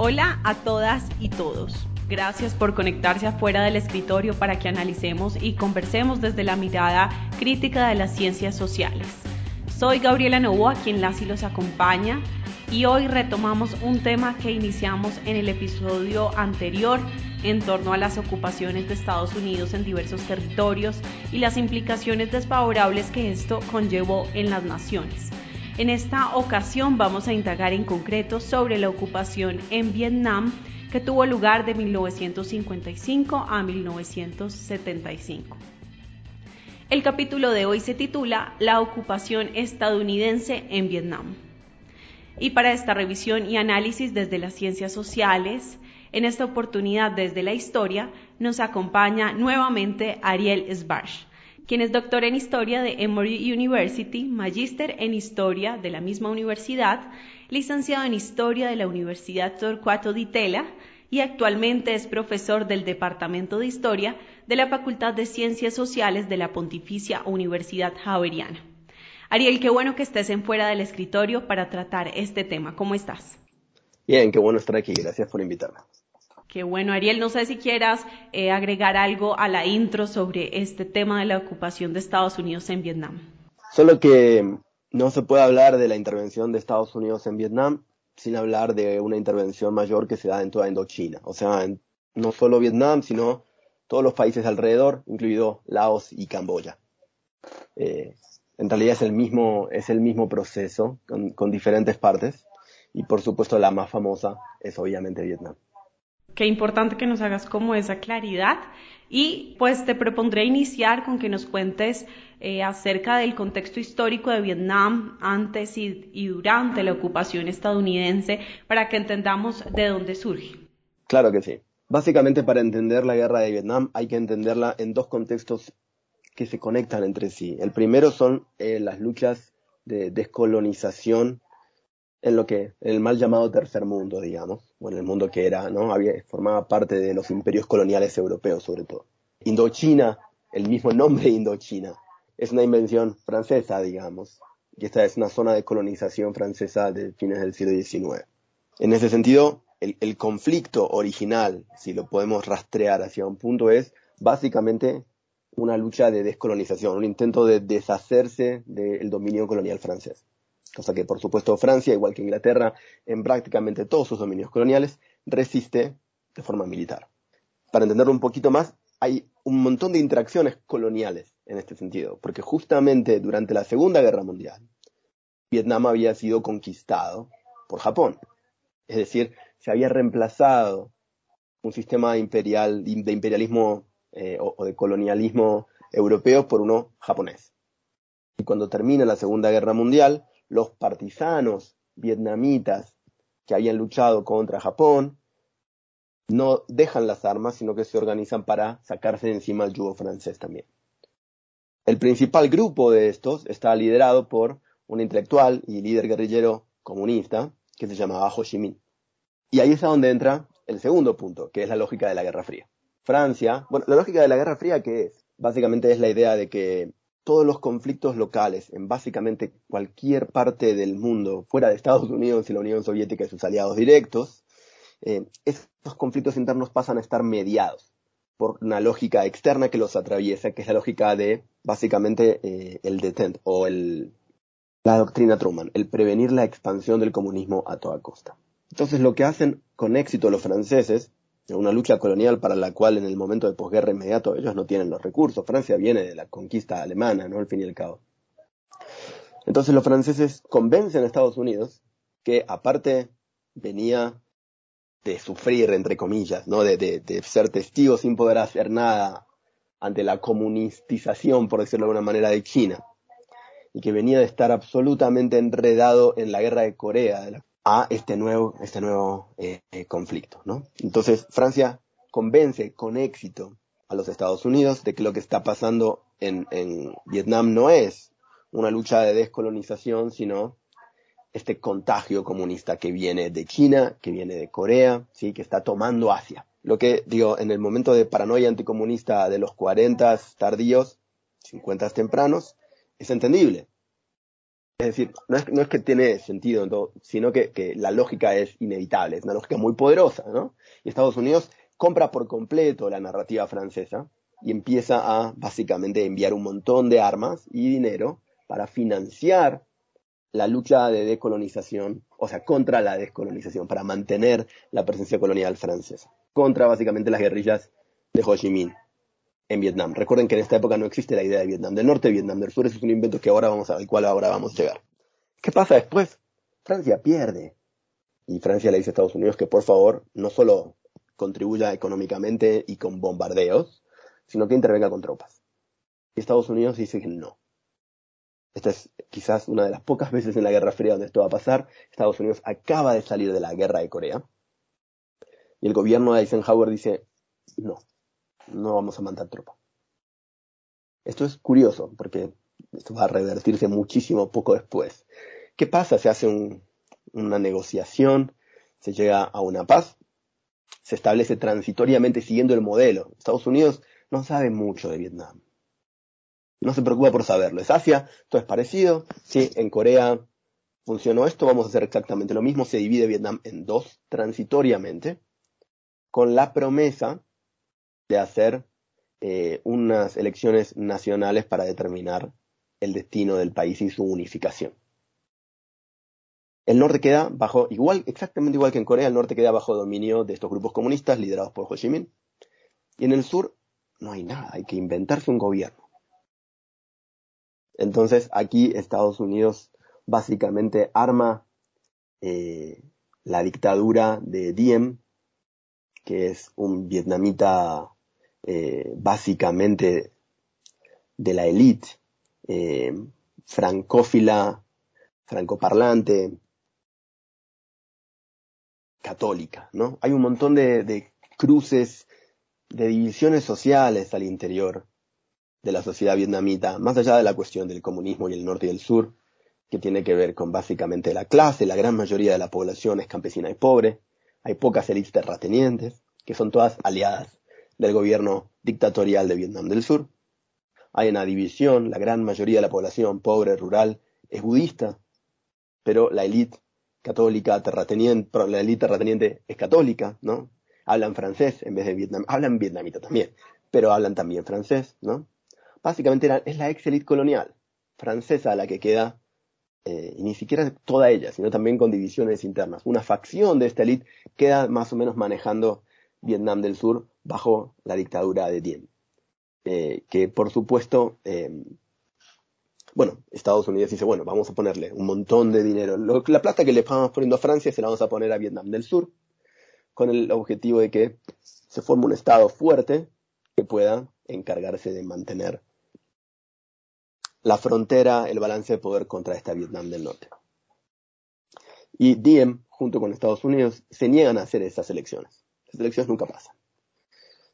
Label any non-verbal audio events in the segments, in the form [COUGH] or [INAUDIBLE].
Hola a todas y todos. Gracias por conectarse afuera del escritorio para que analicemos y conversemos desde la mirada crítica de las ciencias sociales. Soy Gabriela Novoa, quien las y los acompaña, y hoy retomamos un tema que iniciamos en el episodio anterior en torno a las ocupaciones de Estados Unidos en diversos territorios y las implicaciones desfavorables que esto conllevó en las naciones. En esta ocasión vamos a indagar en concreto sobre la ocupación en Vietnam que tuvo lugar de 1955 a 1975. El capítulo de hoy se titula La ocupación estadounidense en Vietnam. Y para esta revisión y análisis desde las ciencias sociales, en esta oportunidad desde la historia, nos acompaña nuevamente Ariel Sbarch, quien es doctor en historia de Emory University, magíster en historia de la misma universidad, licenciado en historia de la Universidad Torcuato Di Tella y actualmente es profesor del Departamento de Historia de la Facultad de Ciencias Sociales de la Pontificia Universidad Javeriana. Ariel, qué bueno que estés en fuera del escritorio para tratar este tema. ¿Cómo estás? Bien, qué bueno estar aquí. Gracias por invitarme. Qué bueno, Ariel. No sé si quieras eh, agregar algo a la intro sobre este tema de la ocupación de Estados Unidos en Vietnam. Solo que no se puede hablar de la intervención de Estados Unidos en Vietnam sin hablar de una intervención mayor que se da en toda Indochina. O sea, no solo Vietnam, sino todos los países alrededor, incluido Laos y Camboya. Eh, en realidad es el mismo, es el mismo proceso con diferentes partes y por supuesto la más famosa es obviamente Vietnam. Qué importante que nos hagas como esa claridad y pues te propondré iniciar con que nos cuentes eh, acerca del contexto histórico de Vietnam antes y, durante la ocupación estadounidense para que entendamos de dónde surge. Claro que sí. Básicamente para entender la guerra de Vietnam hay que entenderla en dos contextos que se conectan entre sí. El primero son eh, las luchas de descolonización en lo que el mal llamado tercer mundo, digamos, bueno, el mundo que era, ¿no? Había, formaba parte de los imperios coloniales europeos, sobre todo. Indochina, el mismo nombre Indochina, es una invención francesa, digamos, y esta es una zona de colonización francesa de fines del siglo XIX. En ese sentido, el, el conflicto original, si lo podemos rastrear hacia un punto, es básicamente una lucha de descolonización, un intento de deshacerse del dominio colonial francés cosa que por supuesto Francia, igual que Inglaterra, en prácticamente todos sus dominios coloniales, resiste de forma militar. Para entenderlo un poquito más, hay un montón de interacciones coloniales en este sentido, porque justamente durante la Segunda Guerra Mundial, Vietnam había sido conquistado por Japón. Es decir, se había reemplazado un sistema imperial, de imperialismo eh, o de colonialismo europeo por uno japonés. Y cuando termina la Segunda Guerra Mundial, los partisanos vietnamitas que habían luchado contra Japón no dejan las armas, sino que se organizan para sacarse de encima el yugo francés también. El principal grupo de estos está liderado por un intelectual y líder guerrillero comunista que se llamaba Ho Chi Minh. Y ahí es a donde entra el segundo punto, que es la lógica de la Guerra Fría. Francia, bueno, la lógica de la Guerra Fría, ¿qué es? Básicamente es la idea de que todos los conflictos locales en básicamente cualquier parte del mundo, fuera de Estados Unidos y la Unión Soviética y sus aliados directos, eh, estos conflictos internos pasan a estar mediados por una lógica externa que los atraviesa, que es la lógica de básicamente eh, el detent o el, la doctrina Truman, el prevenir la expansión del comunismo a toda costa. Entonces lo que hacen con éxito los franceses una lucha colonial para la cual en el momento de posguerra inmediato ellos no tienen los recursos. Francia viene de la conquista alemana, ¿no? Al fin y al cabo. Entonces los franceses convencen a Estados Unidos que aparte venía de sufrir, entre comillas, ¿no? De, de, ser testigo sin poder hacer nada ante la comunistización, por decirlo de alguna manera, de China, y que venía de estar absolutamente enredado en la guerra de Corea, de la a este nuevo, este nuevo eh, eh, conflicto. ¿no? Entonces Francia convence con éxito a los Estados Unidos de que lo que está pasando en, Vietnam no es una lucha de descolonización, sino este contagio comunista que viene de China, que viene de Corea, sí, que está tomando Asia. Lo que, digo, en el momento de paranoia anticomunista de los 40 tardíos, 50 tempranos, es entendible. Es decir, no es, no es que tiene sentido, sino que, que, la lógica es inevitable, es una lógica muy poderosa, ¿no? Y Estados Unidos compra por completo la narrativa francesa y empieza a básicamente enviar un montón de armas y dinero para financiar la lucha de decolonización, o sea, contra la descolonización, para mantener la presencia colonial francesa, contra básicamente las guerrillas de Ho Chi Minh en Vietnam. Recuerden que en esta época no existe la idea de Vietnam del Norte, Vietnam del Sur, eso es un invento que ahora vamos a, al cual ahora vamos a llegar. ¿Qué pasa después? Francia pierde. Y Francia le dice a Estados Unidos que por favor no solo contribuya económicamente y con bombardeos, sino que intervenga con tropas. Y Estados Unidos dice que no. Esta es quizás una de las pocas veces en la Guerra Fría donde esto va a pasar. Estados Unidos acaba de salir de la guerra de Corea. Y el gobierno de Eisenhower dice, no, no vamos a mandar tropas. Esto es curioso, porque esto va a revertirse muchísimo poco después. ¿Qué pasa? Se hace una negociación, se llega a una paz, se establece transitoriamente siguiendo el modelo. Estados Unidos no sabe mucho de Vietnam. No se preocupa por saberlo. Es Asia, todo es parecido. Sí, en Corea funcionó esto, vamos a hacer exactamente lo mismo. Se divide Vietnam en dos transitoriamente, con la promesa de hacer eh, unas elecciones nacionales para determinar el destino del país y su unificación. El norte queda bajo, igual, exactamente igual que en Corea, el norte queda bajo dominio de estos grupos comunistas liderados por Ho Chi Minh. Y en el sur no hay nada, hay que inventarse un gobierno. Entonces aquí Estados Unidos básicamente arma eh, la dictadura de Diem, que es un vietnamita eh, básicamente de la élite, eh, francófila, francoparlante, católica, ¿no? Hay un montón de cruces, de divisiones sociales al interior de la sociedad vietnamita, más allá de la cuestión del comunismo y el norte y el sur, que tiene que ver con básicamente la clase, la gran mayoría de la población es campesina y pobre, hay pocas élites terratenientes, que son todas aliadas del gobierno dictatorial de Vietnam del Sur. Hay una división, la gran mayoría de la población pobre, rural, es budista, pero la élite católica terrateniente, la élite terrateniente es católica, ¿no? Hablan francés en vez de vietnam, hablan vietnamita también, pero hablan también francés, ¿no? básicamente es la ex elite colonial francesa la que queda, eh, y ni siquiera toda ella, sino también con divisiones internas. Una facción de esta élite queda más o menos manejando Vietnam del Sur bajo la dictadura de Diem. Eh, que por supuesto, eh, bueno, Estados Unidos dice, bueno, vamos a ponerle un montón de dinero. la plata que le estamos poniendo a Francia se la vamos a poner a Vietnam del Sur, con el objetivo de que se forme un Estado fuerte que pueda encargarse de mantener la frontera, el balance de poder contra esta Vietnam del Norte. Y Diem, junto con Estados Unidos, se niegan a hacer esas elecciones. Las elecciones nunca pasan.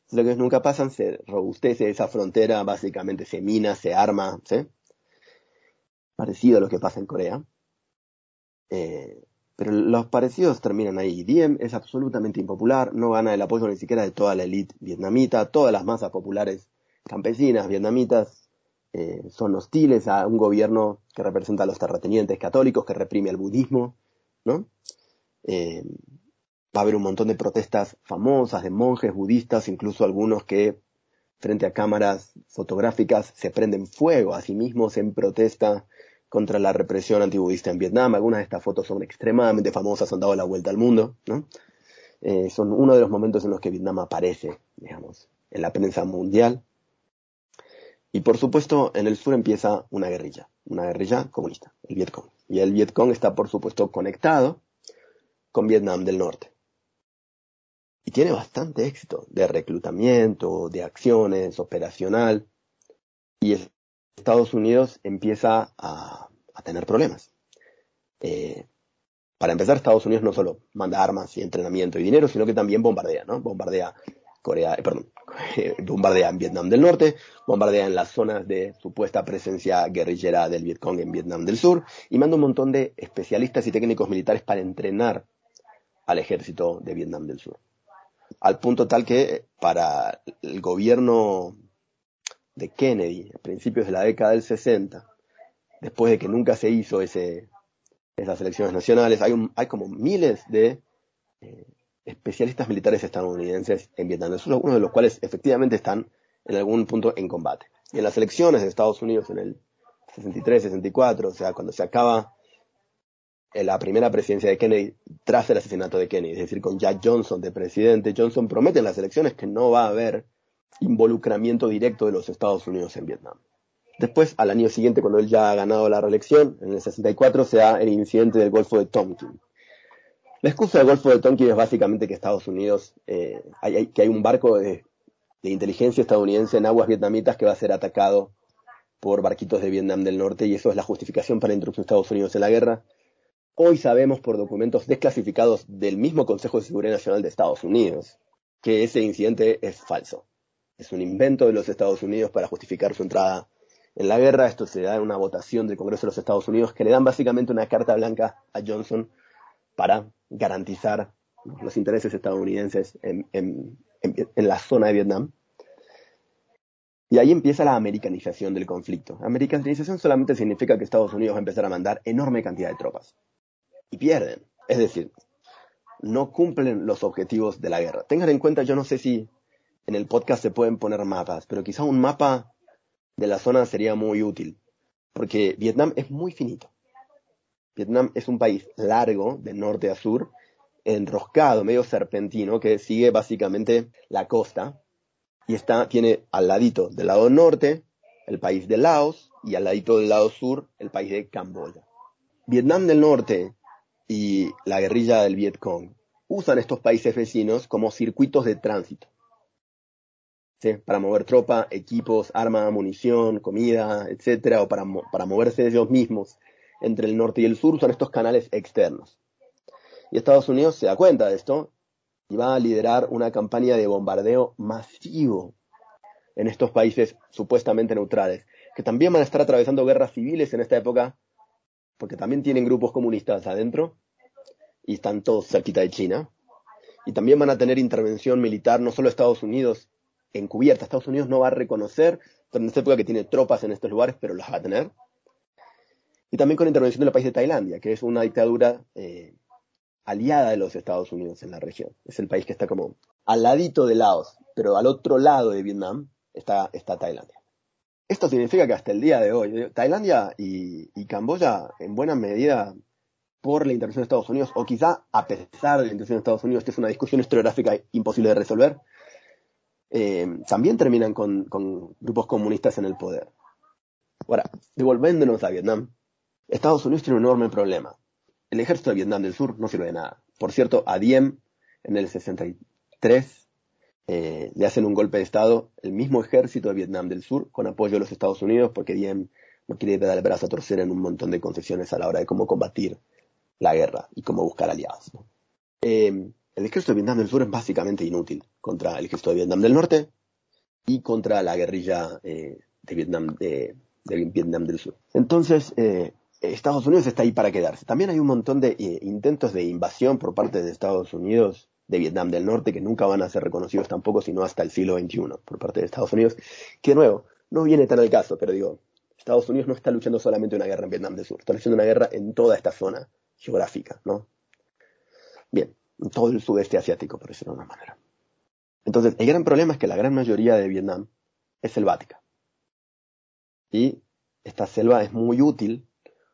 Las elecciones nunca pasan, se robustece esa frontera, básicamente se mina, se arma, ¿sí? Parecido a lo que pasa en Corea. Eh, pero los parecidos terminan ahí. Diem es absolutamente impopular, no gana el apoyo ni siquiera de toda la élite vietnamita, todas las masas populares campesinas vietnamitas eh, son hostiles a un gobierno que representa a los terratenientes católicos, que reprime al budismo, ¿no? Eh, va a haber un montón de protestas famosas de monjes budistas, incluso algunos que frente a cámaras fotográficas se prenden fuego a sí mismos en protesta contra la represión antibudista en Vietnam. Algunas de estas fotos son extremadamente famosas, han dado la vuelta al mundo. Eh, son uno de los momentos en los que Vietnam aparece, digamos, en la prensa mundial. Y por supuesto, en el sur empieza una guerrilla, una guerrilla comunista, el Vietcong. Y el Vietcong está, por supuesto, conectado con Vietnam del Norte. Y tiene bastante éxito de reclutamiento, de acciones, operacional. Y Estados Unidos empieza a, tener problemas. Eh, para empezar, Estados Unidos no solo manda armas y entrenamiento y dinero, sino que también bombardea, ¿no? Bombardea Corea, eh, perdón, [LAUGHS] bombardea en Vietnam del Norte, bombardea en las zonas de supuesta presencia guerrillera del Vietcong en Vietnam del Sur y manda un montón de especialistas y técnicos militares para entrenar al ejército de Vietnam del Sur. Al punto tal que para el gobierno de Kennedy, a principios de la década del 60, después de que nunca se hizo ese, esas elecciones nacionales, hay, un, hay como miles de eh, especialistas militares estadounidenses en Vietnam algunos de los cuales efectivamente están en algún punto en combate. Y en las elecciones de Estados Unidos en el 63, 64, o sea, cuando se acaba la primera presidencia de Kennedy tras el asesinato de Kennedy, es decir, con Jack Johnson de presidente, Johnson promete en las elecciones que no va a haber involucramiento directo de los Estados Unidos en Vietnam. Después, al año siguiente, cuando él ya ha ganado la reelección, en el 64 se da el incidente del Golfo de Tonkin. La excusa del Golfo de Tonkin es básicamente que Estados Unidos, eh, hay, que hay un barco de, de inteligencia estadounidense en aguas vietnamitas que va a ser atacado por barquitos de Vietnam del Norte y eso es la justificación para la introducción de Estados Unidos en la guerra. Hoy sabemos por documentos desclasificados del mismo Consejo de Seguridad Nacional de Estados Unidos que ese incidente es falso. Es un invento de los Estados Unidos para justificar su entrada en la guerra. Esto se da en una votación del Congreso de los Estados Unidos que le dan básicamente una carta blanca a Johnson para garantizar los intereses estadounidenses en, la zona de Vietnam. Y ahí empieza la americanización del conflicto. Americanización solamente significa que Estados Unidos va a empezar a mandar enorme cantidad de tropas y pierden. Es decir, no cumplen los objetivos de la guerra. Tengan en cuenta, yo no sé si en el podcast se pueden poner mapas, pero quizá un mapa de la zona sería muy útil, porque Vietnam es muy finito. Vietnam es un país largo, de norte a sur, enroscado, medio serpentino, que sigue básicamente la costa, y está, tiene al ladito del lado norte el país de Laos, y al ladito del lado sur el país de Camboya. Vietnam del Norte y la guerrilla del Vietcong usan estos países vecinos como circuitos de tránsito. Para mover tropa, equipos, arma, munición, comida, etcétera, o para, para moverse ellos mismos entre el norte y el sur, usan estos canales externos. Y Estados Unidos se da cuenta de esto y va a liderar una campaña de bombardeo masivo en estos países supuestamente neutrales, que también van a estar atravesando guerras civiles en esta época porque también tienen grupos comunistas adentro y están todos cerquita de China. Y también van a tener intervención militar, no solo Estados Unidos encubierta. Estados Unidos no va a reconocer, en esta época que tiene tropas en estos lugares, pero las va a tener. Y también con intervención del país de Tailandia, que es una dictadura eh, aliada de los Estados Unidos en la región. Es el país que está como al ladito de Laos, pero al otro lado de Vietnam está, está Tailandia. Esto significa que hasta el día de hoy, Tailandia y, Camboya, en buena medida, por la intervención de Estados Unidos, o quizá a pesar de la intervención de Estados Unidos, que es una discusión historiográfica imposible de resolver, eh, también terminan con, grupos comunistas en el poder. Ahora, devolviéndonos a Vietnam, Estados Unidos tiene un enorme problema. El ejército de Vietnam del Sur no sirve de nada. Por cierto, a Diem, en el 63, eh, le hacen un golpe de Estado el mismo ejército de Vietnam del Sur con apoyo de los Estados Unidos porque Diem no quiere dar el brazo a torcer en un montón de concesiones a la hora de cómo combatir la guerra y cómo buscar aliados. Eh, el ejército de Vietnam del Sur es básicamente inútil contra el ejército de Vietnam del Norte y contra la guerrilla eh, de, Vietnam, de, Vietnam del Sur. Entonces, Estados Unidos está ahí para quedarse. También hay un montón de intentos de invasión por parte de Estados Unidos de Vietnam del Norte, que nunca van a ser reconocidos tampoco, sino hasta el siglo XXI por parte de Estados Unidos, que de nuevo, no viene tan al caso, pero digo, Estados Unidos no está luchando solamente una guerra en Vietnam del Sur, está luchando una guerra en toda esta zona geográfica, ¿no? Bien, en todo el sudeste asiático, por decirlo de alguna manera. Entonces, el gran problema es que la gran mayoría de Vietnam es selvática. Y esta selva es muy útil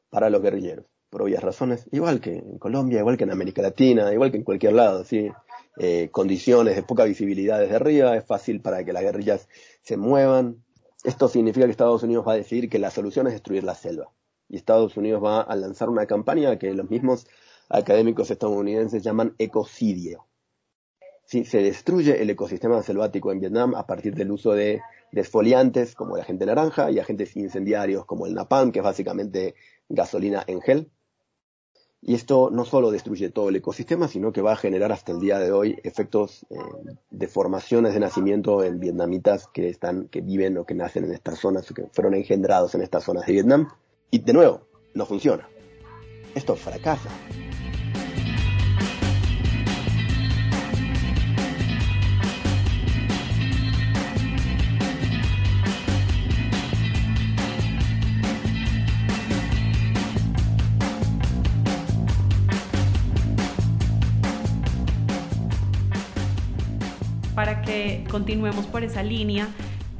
para los guerrilleros por obvias razones, igual que en Colombia, igual que en América Latina, igual que en cualquier lado, ¿sí? Eh, condiciones de poca visibilidad desde arriba, es fácil para que las guerrillas se muevan. Esto significa que Estados Unidos va a decidir que la solución es destruir la selva. Y Estados Unidos va a lanzar una campaña que los mismos académicos estadounidenses llaman ecocidio. ¿Sí? Se destruye el ecosistema selvático en Vietnam a partir del uso de desfoliantes como el agente naranja y agentes incendiarios como el napalm, que es básicamente gasolina en gel. Y esto no solo destruye todo el ecosistema, sino que va a generar hasta el día de hoy efectos eh, de formaciones de nacimiento en vietnamitas que están, que viven o que nacen en estas zonas, o que fueron engendrados en estas zonas de Vietnam. Y de nuevo, no funciona. Esto fracasa. Continuemos por esa línea,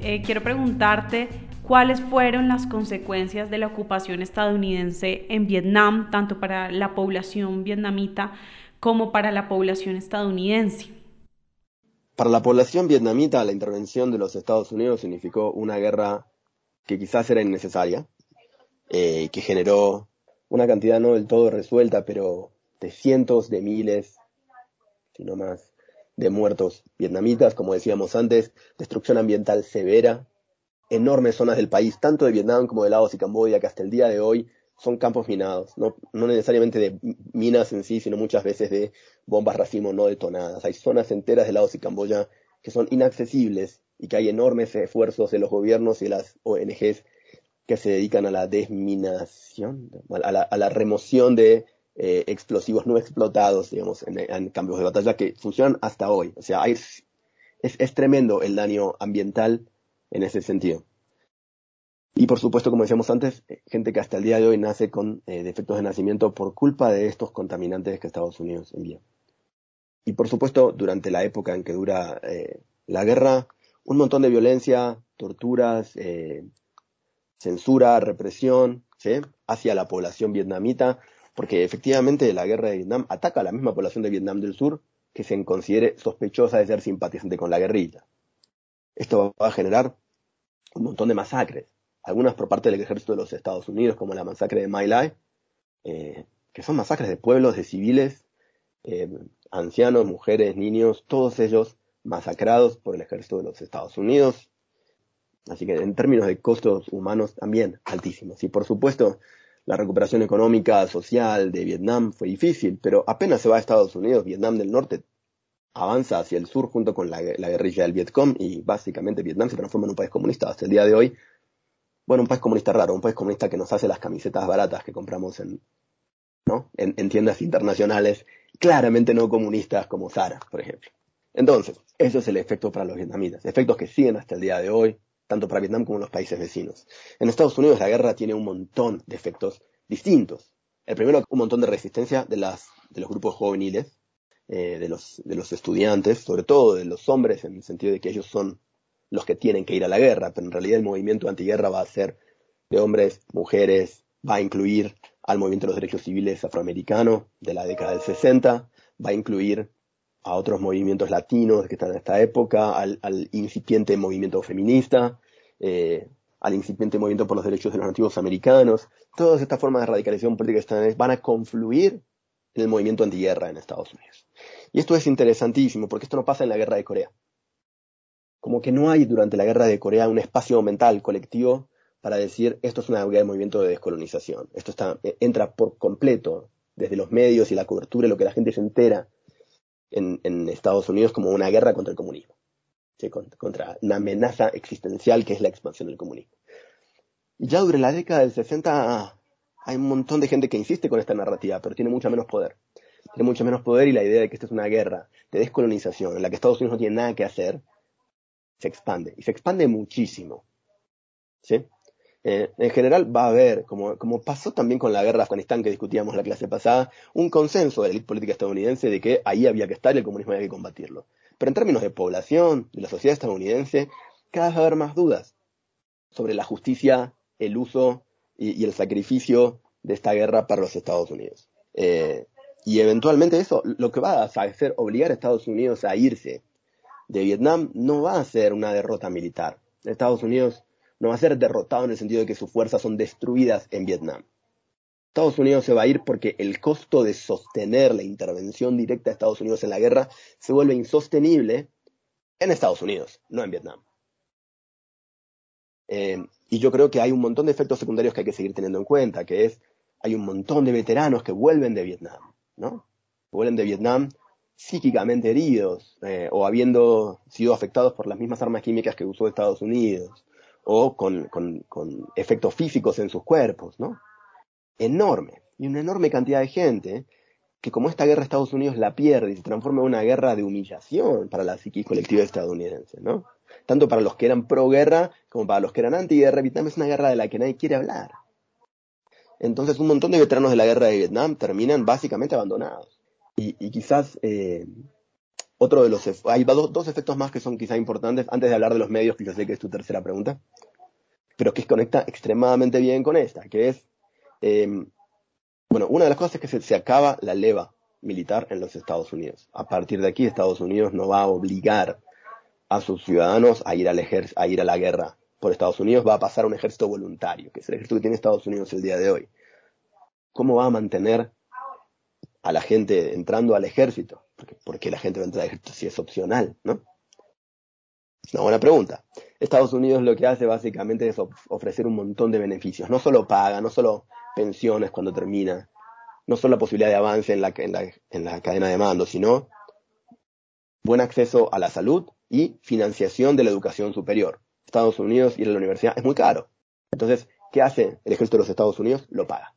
eh, quiero preguntarte cuáles fueron las consecuencias de la ocupación estadounidense en Vietnam, tanto para la población vietnamita como para la población estadounidense. Para la población vietnamita, la intervención de los Estados Unidos significó una guerra que quizás era innecesaria, eh, que generó una cantidad no del todo resuelta, pero de cientos de miles, si no más, de muertos vietnamitas, como decíamos antes, destrucción ambiental severa, enormes zonas del país, tanto de Vietnam como de Laos y Camboya, que hasta el día de hoy son campos minados, no, no necesariamente de minas en sí, sino muchas veces de bombas racimo no detonadas. Hay zonas enteras de Laos y Camboya que son inaccesibles y que hay enormes esfuerzos de los gobiernos y de las ONGs que se dedican a la desminación, a la, a la remoción de eh, explosivos no explotados, digamos, en, cambios de batalla que funcionan hasta hoy. O sea, es, es, tremendo el daño ambiental en ese sentido. Y por supuesto, como decíamos antes, eh, gente que hasta el día de hoy nace con eh, defectos de nacimiento por culpa de estos contaminantes que Estados Unidos envía. Y por supuesto, durante la época en que dura la guerra, un montón de violencia, torturas, censura, represión hacia la población vietnamita, porque efectivamente la guerra de Vietnam ataca a la misma población de Vietnam del Sur que se considere sospechosa de ser simpatizante con la guerrilla. Esto va a generar un montón de masacres, algunas por parte del ejército de los Estados Unidos, como la masacre de My Lai, eh, que son masacres de pueblos, de civiles, eh, ancianos, mujeres, niños, todos ellos masacrados por el ejército de los Estados Unidos. Así que en términos de costos humanos también altísimos. Y por supuesto, la recuperación económica, social de Vietnam fue difícil, pero apenas se va a Estados Unidos, Vietnam del Norte avanza hacia el sur junto con la, guerrilla del Vietcom y básicamente Vietnam se transforma en un país comunista hasta el día de hoy. Bueno, un país comunista raro, un país comunista que nos hace las camisetas baratas que compramos en, ¿no? en, tiendas internacionales, claramente no comunistas como Zara, por ejemplo. Entonces, eso es el efecto para los vietnamitas, efectos que siguen hasta el día de hoy, tanto para Vietnam como los países vecinos. En Estados Unidos la guerra tiene un montón de efectos distintos. El primero, un montón de resistencia de, las, de los grupos juveniles, eh, de, los, de los estudiantes, sobre todo de los hombres, en el sentido de que ellos son los que tienen que ir a la guerra, pero en realidad el movimiento antiguerra va a ser de hombres, mujeres, va a incluir al movimiento de los derechos civiles afroamericano de la década del 60, va a incluir a otros movimientos latinos que están en esta época, al, incipiente movimiento feminista, eh, al incipiente movimiento por los derechos de los nativos americanos. Todas estas formas de radicalización política van a confluir en el movimiento antiguerra en Estados Unidos. Y esto es interesantísimo porque esto no pasa en la guerra de Corea. Como que no hay durante la guerra de Corea un espacio mental colectivo para decir esto es una movimiento de descolonización. Esto está, entra por completo desde los medios y la cobertura, lo que la gente se entera en, Estados Unidos como una guerra contra el comunismo, contra, una amenaza existencial que es la expansión del comunismo. Ya durante la década del 60 hay un montón de gente que insiste con esta narrativa, pero tiene mucho menos poder. Tiene mucho menos poder y la idea de que esta es una guerra de descolonización en la que Estados Unidos no tiene nada que hacer, se expande. Y se expande muchísimo. ¿Sí? Eh, en general va a haber, como, pasó también con la guerra de Afganistán que discutíamos la clase pasada, un consenso de la élite política estadounidense de que ahí había que estar y el comunismo había que combatirlo. Pero en términos de población, de la sociedad estadounidense, cada vez va a haber más dudas sobre la justicia, el uso y, el sacrificio de esta guerra para los Estados Unidos. Eh, y eventualmente eso, lo que va a hacer obligar a Estados Unidos a irse de Vietnam no va a ser una derrota militar. Estados Unidos no va a ser derrotado en el sentido de que sus fuerzas son destruidas en Vietnam. Estados Unidos se va a ir porque el costo de sostener la intervención directa de Estados Unidos en la guerra se vuelve insostenible en Estados Unidos, no en Vietnam. Eh, y yo creo que hay un montón de efectos secundarios que hay que seguir teniendo en cuenta, que es, hay un montón de veteranos que vuelven de Vietnam, ¿no? Vuelven de Vietnam psíquicamente heridos eh, o habiendo sido afectados por las mismas armas químicas que usó Estados Unidos o con, con, efectos físicos en sus cuerpos, ¿no? Enorme. Y una enorme cantidad de gente que como esta guerra Estados Unidos la pierde y se transforma en una guerra de humillación para la psiquis colectiva estadounidense, ¿no? Tanto para los que eran pro guerra como para los que eran anti-guerra, Vietnam es una guerra de la que nadie quiere hablar. Entonces un montón de veteranos de la guerra de Vietnam terminan básicamente abandonados. Y, quizás eh, otro de los, hay dos, dos efectos más que son quizá importantes antes de hablar de los medios, que yo sé que es tu tercera pregunta, pero que conecta extremadamente bien con esta, que es, em, bueno, una de las cosas es que se, se acaba la leva militar en los Estados Unidos. A partir de aquí, Estados Unidos no va a obligar a sus ciudadanos a ir, al a ir a la guerra por Estados Unidos, va a pasar un ejército voluntario, que es el ejército que tiene Estados Unidos el día de hoy. ¿Cómo va a mantener a la gente entrando al ejército? Porque, ¿Por qué la gente va a entrar al ejército si es opcional? ¿no? Es una buena pregunta. Estados Unidos lo que hace básicamente es ofrecer un montón de beneficios. No solo paga, no solo pensiones cuando termina, no solo la posibilidad de avance en la, en la cadena de mando, sino buen acceso a la salud y financiación de la educación superior. Estados Unidos ir a la universidad es muy caro. Entonces, ¿qué hace el ejército de los Estados Unidos? Lo paga.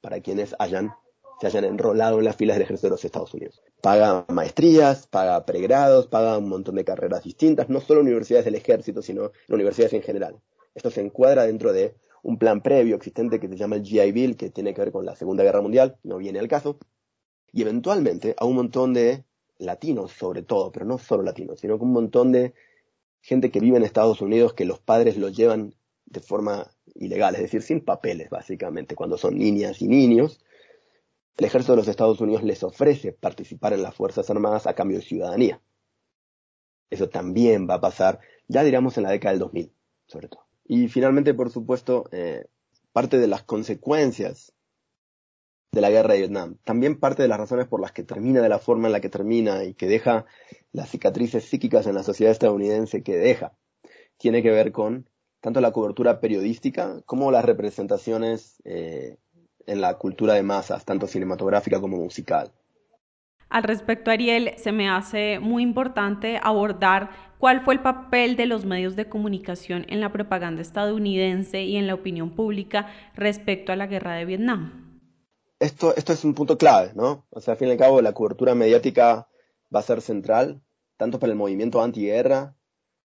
Para quienes hayan, se hayan enrolado en las filas del ejército de los Estados Unidos. Paga maestrías, paga pregrados, paga un montón de carreras distintas, no solo universidades del ejército, sino universidades en general. Esto se encuadra dentro de un plan previo existente que se llama el GI Bill, que tiene que ver con la Segunda Guerra Mundial, no viene al caso, y eventualmente a un montón de latinos sobre todo, pero no solo latinos, sino con un montón de gente que vive en Estados Unidos que los padres los llevan de forma ilegal, es decir, sin papeles básicamente, cuando son niñas y niños. El ejército de los Estados Unidos les ofrece participar en las Fuerzas Armadas a cambio de ciudadanía. Eso también va a pasar, ya diríamos, en la década del 2000, sobre todo. Y finalmente, por supuesto, eh, parte de las consecuencias de la guerra de Vietnam. También parte de las razones por las que termina de la forma en la que termina y que deja las cicatrices psíquicas en la sociedad estadounidense que deja, tiene que ver con tanto la cobertura periodística como las representaciones eh, en la cultura de masas, tanto cinematográfica como musical. Al respecto, Ariel, se me hace muy importante abordar cuál fue el papel de los medios de comunicación en la propaganda estadounidense y en la opinión pública respecto a la guerra de Vietnam esto, esto es un punto clave, ¿no? O sea, al fin y al cabo, la cobertura mediática va a ser central, tanto para el movimiento antiguerra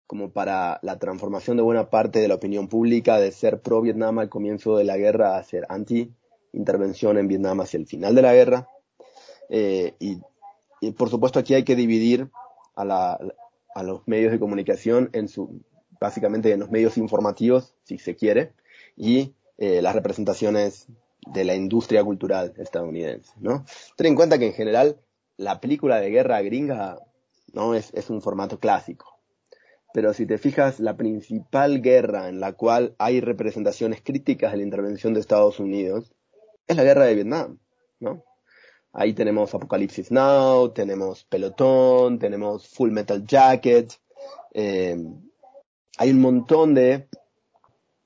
como para la transformación de buena parte de la opinión pública de ser pro-Vietnam al comienzo de la guerra a ser anti-intervención en Vietnam hacia el final de la guerra. Eh, y, por supuesto aquí hay que dividir a, la, a los medios de comunicación en su, básicamente en los medios informativos, si se quiere, y eh, las representaciones de la industria cultural estadounidense, ¿no? Ten en cuenta que en general la película de guerra gringa no es, es un formato clásico. Pero si te fijas, la principal guerra en la cual hay representaciones críticas de la intervención de Estados Unidos es la guerra de Vietnam, ¿no? Ahí tenemos Apocalipsis Now, tenemos Pelotón, tenemos Full Metal Jacket. Eh, hay un montón de,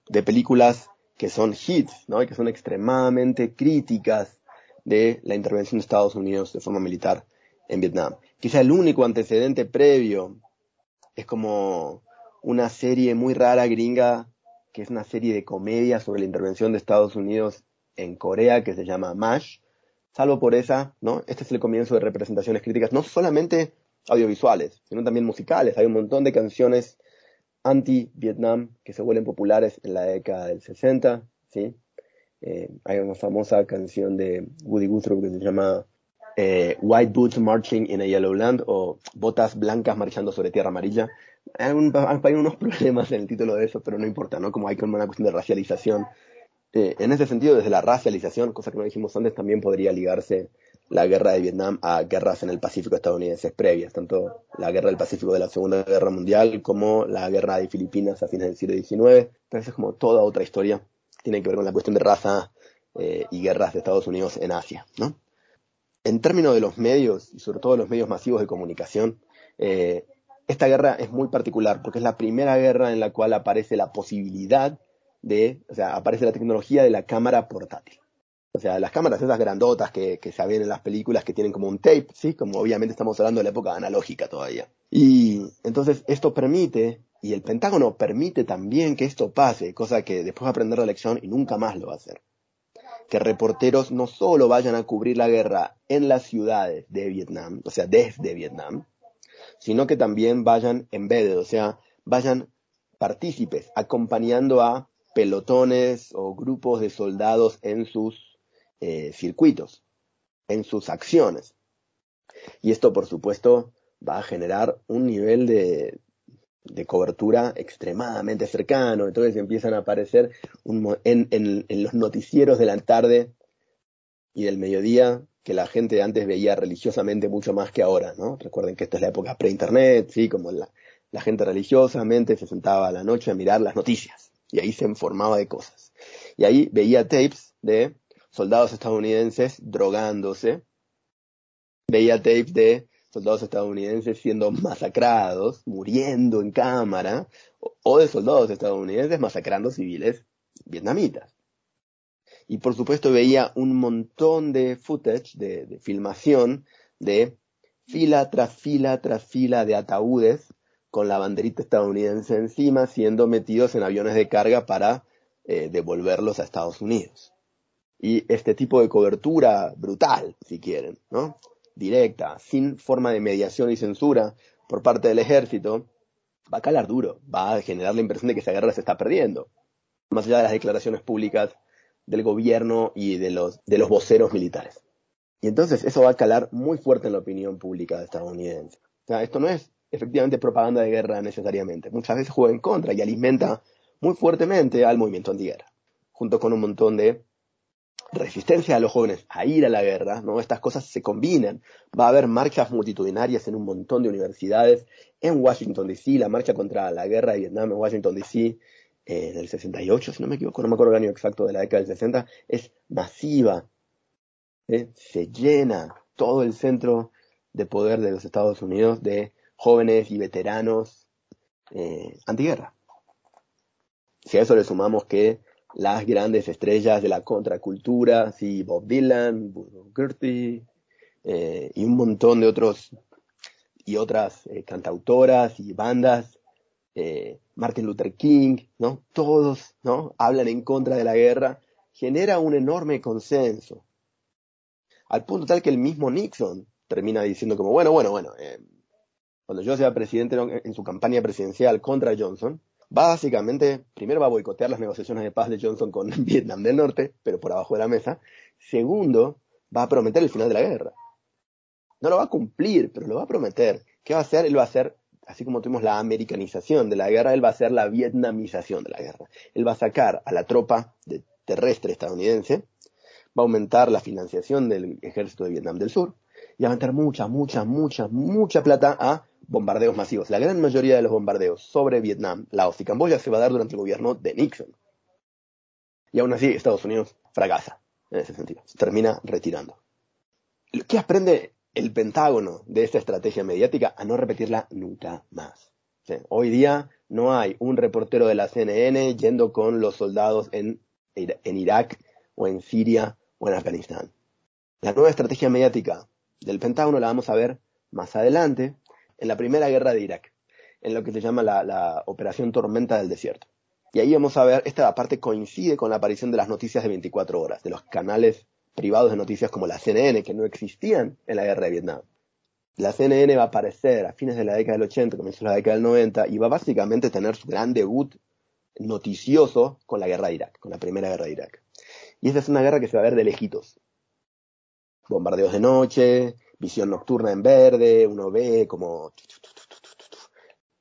de películas que son hits, ¿no? Y que son extremadamente críticas de la intervención de Estados Unidos de forma militar en Vietnam. Quizá el único antecedente previo es como una serie muy rara gringa, que es una serie de comedia sobre la intervención de Estados Unidos en Corea, que se llama MASH. Salvo por esa, ¿no? Este es el comienzo de representaciones críticas, no solamente audiovisuales, sino también musicales. Hay un montón de canciones anti-Vietnam que se vuelven populares en la década del 60, ¿sí? Eh, hay una famosa canción de Woody Guthrie que se llama eh, White Boots Marching in a Yellow Land o Botas Blancas Marchando sobre Tierra Amarilla. Hay, unos [LAUGHS] problemas en el título de eso, pero no importa, ¿no? Como hay como una cuestión de racialización. Eh, en ese sentido, desde la racialización, cosa que no dijimos antes, también podría ligarse la guerra de Vietnam a guerras en el Pacífico estadounidenses previas, tanto la guerra del Pacífico de la Segunda Guerra Mundial como la guerra de Filipinas a fines del siglo XIX. Pero es como toda otra historia. Tiene que ver con la cuestión de raza eh, y guerras de Estados Unidos en Asia. ¿no? En términos de los medios, y sobre todo los medios masivos de comunicación, eh, esta guerra es muy particular porque es la primera guerra en la cual aparece la posibilidad de, o sea, aparece la tecnología de la cámara portátil. O sea, las cámaras esas grandotas que, que se ven en las películas que tienen como un tape, ¿sí? Como obviamente estamos hablando de la época analógica todavía. Y entonces esto permite, y el Pentágono permite también que esto pase, cosa que después va a aprender la lección y nunca más lo va a hacer. Que reporteros no solo vayan a cubrir la guerra en las ciudades de Vietnam, o sea, desde Vietnam, sino que también vayan embedded, o sea, vayan partícipes, acompañando a pelotones o grupos de soldados en sus eh, circuitos, en sus acciones. Y esto, por supuesto, va a generar un nivel de, de cobertura extremadamente cercano. Entonces empiezan a aparecer en, los noticieros de la tarde y del mediodía que la gente antes veía religiosamente mucho más que ahora, ¿no? Recuerden que esta es la época pre-internet, ¿sí? Como la gente religiosamente se sentaba a la noche a mirar las noticias y ahí se informaba de cosas. Y ahí veía tapes de soldados estadounidenses drogándose, veía tapes de soldados estadounidenses siendo masacrados, muriendo en cámara, o de soldados estadounidenses masacrando civiles vietnamitas. Y por supuesto veía un montón de footage, de, filmación, de fila tras fila tras fila de ataúdes con la banderita estadounidense encima siendo metidos en aviones de carga para eh, devolverlos a Estados Unidos. Y este tipo de cobertura brutal, si quieren, ¿no? directa, sin forma de mediación y censura por parte del ejército, va a calar duro, va a generar la impresión de que esa guerra se está perdiendo, más allá de las declaraciones públicas del gobierno y de los, de los voceros militares. Y entonces eso va a calar muy fuerte en la opinión pública estadounidense. O sea, esto no es efectivamente propaganda de guerra necesariamente. Muchas veces juega en contra y alimenta muy fuertemente al movimiento antiguerra, junto con un montón de resistencia a los jóvenes a ir a la guerra, ¿no? Estas cosas se combinan. Va a haber marchas multitudinarias en un montón de universidades. En Washington DC, la marcha contra la guerra de Vietnam en Washington DC eh, en el 68, si no me equivoco, no me acuerdo el año exacto de la década del 60, es masiva. ¿eh? Se llena todo el centro de poder de los Estados Unidos de jóvenes y veteranos eh, antiguerra. Si a eso le sumamos que las grandes estrellas de la contracultura, sí, Bob Dylan, Buddy Gertie, eh, y un montón de otros y otras eh, cantautoras y bandas, Martin Luther King, ¿no? Todos, ¿no? Hablan en contra de la guerra, genera un enorme consenso, al punto tal que el mismo Nixon termina diciendo como, bueno, bueno, bueno, cuando yo sea presidente en su campaña presidencial contra Johnson, Básicamente, primero va a boicotear las negociaciones de paz de Johnson con Vietnam del Norte, pero por abajo de la mesa. Segundo, va a prometer el final de la guerra. No lo va a cumplir, pero lo va a prometer. ¿Qué va a hacer? Él va a hacer, así como tuvimos la americanización de la guerra, él va a hacer la vietnamización de la guerra. Él va a sacar a la tropa terrestre estadounidense, va a aumentar la financiación del ejército de Vietnam del Sur y va a meter mucha, mucha, mucha, mucha plata a bombardeos masivos. La gran mayoría de los bombardeos sobre Vietnam, Laos y Camboya se va a dar durante el gobierno de Nixon. Y aún así Estados Unidos fracasa en ese sentido. Se termina retirando. ¿Qué aprende el Pentágono de esta estrategia mediática? A no repetirla nunca más. Hoy día no hay un reportero de la CNN yendo con los soldados en, en Irak o en Siria o en Afganistán. La nueva estrategia mediática del Pentágono la vamos a ver más adelante, en la primera guerra de Irak, en lo que se llama la, Operación Tormenta del Desierto. Y ahí vamos a ver, esta parte coincide con la aparición de las noticias de 24 horas, de los canales privados de noticias como la CNN, que no existían en la guerra de Vietnam. La CNN va a aparecer a fines de la década del 80, comienzos de la década del 90, y va básicamente a tener su gran debut noticioso con la guerra de Irak, con la primera guerra de Irak. Y esta es una guerra que se va a ver de lejitos. Bombardeos de noche, visión nocturna en verde, uno ve como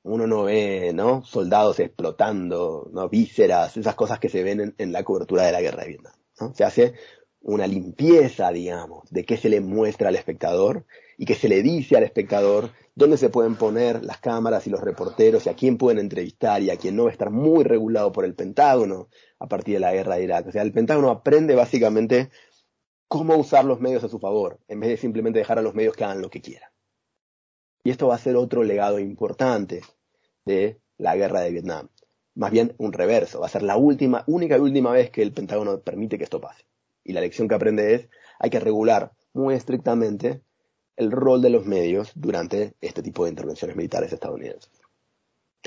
uno no ve, ¿no? Soldados explotando, ¿no? Vísceras, esas cosas que se ven en, la cobertura de la guerra de Vietnam, ¿no? Se hace una limpieza, digamos, de qué se le muestra al espectador y que se le dice al espectador dónde se pueden poner las cámaras y los reporteros y a quién pueden entrevistar y a quién no va a estar muy regulado por el Pentágono a partir de la guerra de Irak. O sea, el Pentágono aprende básicamente cómo usar los medios a su favor, en vez de simplemente dejar a los medios que hagan lo que quieran. Y esto va a ser otro legado importante de la guerra de Vietnam. Más bien un reverso, va a ser la última, única y última vez que el Pentágono permite que esto pase. Y la lección que aprende es, hay que regular muy estrictamente el rol de los medios durante este tipo de intervenciones militares estadounidenses.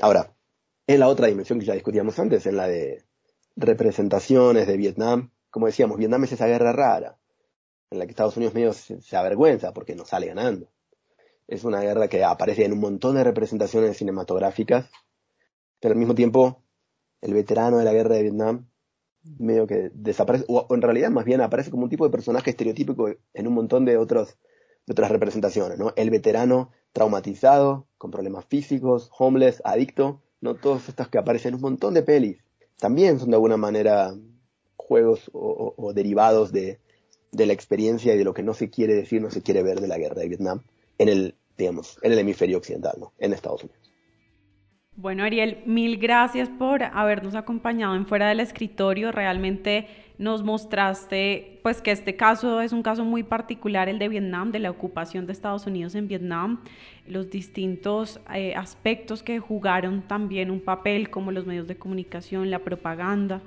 Ahora, en la otra dimensión que ya discutíamos antes, en la de representaciones de Vietnam, como decíamos, Vietnam es esa guerra rara, en la que Estados Unidos medio se, avergüenza porque no sale ganando. Es una guerra que aparece en un montón de representaciones cinematográficas, pero al mismo tiempo el veterano de la guerra de Vietnam medio que desaparece, o en realidad más bien aparece como un tipo de personaje estereotípico en un montón de otros de otras representaciones, ¿no? El veterano traumatizado, con problemas físicos, homeless, adicto, ¿no? Todas estas que aparecen en un montón de pelis. También son de alguna manera juegos o, derivados de, de, la experiencia y de lo que no se quiere decir, no se quiere ver de la guerra de Vietnam en el, digamos, en el hemisferio occidental, ¿no? En Estados Unidos. Bueno, Ariel, mil gracias por habernos acompañado en Fuera del Escritorio. Realmente nos mostraste pues que este caso es un caso muy particular, el de Vietnam, de la ocupación de Estados Unidos en Vietnam, los distintos eh, aspectos que jugaron también un papel, como los medios de comunicación, la propaganda.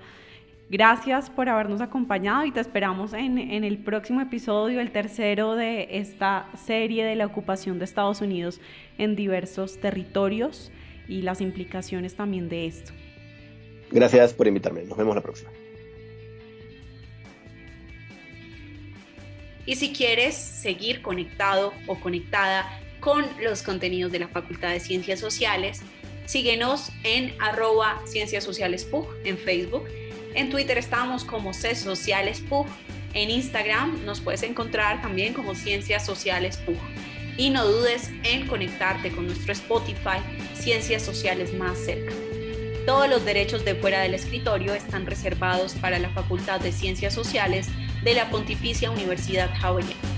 Gracias por habernos acompañado y te esperamos en, en el próximo episodio, el tercero de esta serie de la ocupación de Estados Unidos en diversos territorios y las implicaciones también de esto. Gracias por invitarme. Nos vemos la próxima. Y si quieres seguir conectado o conectada con los contenidos de la Facultad de Ciencias Sociales, síguenos en arroba Ciencias Sociales PUG en Facebook. En Twitter estamos como C Sociales. En Instagram nos puedes encontrar también como Ciencias Sociales PUG y no dudes en conectarte con nuestro Spotify Ciencias Sociales más cerca. Todos los derechos de fuera del escritorio están reservados para la Facultad de Ciencias Sociales de la Pontificia Universidad Hawaiana.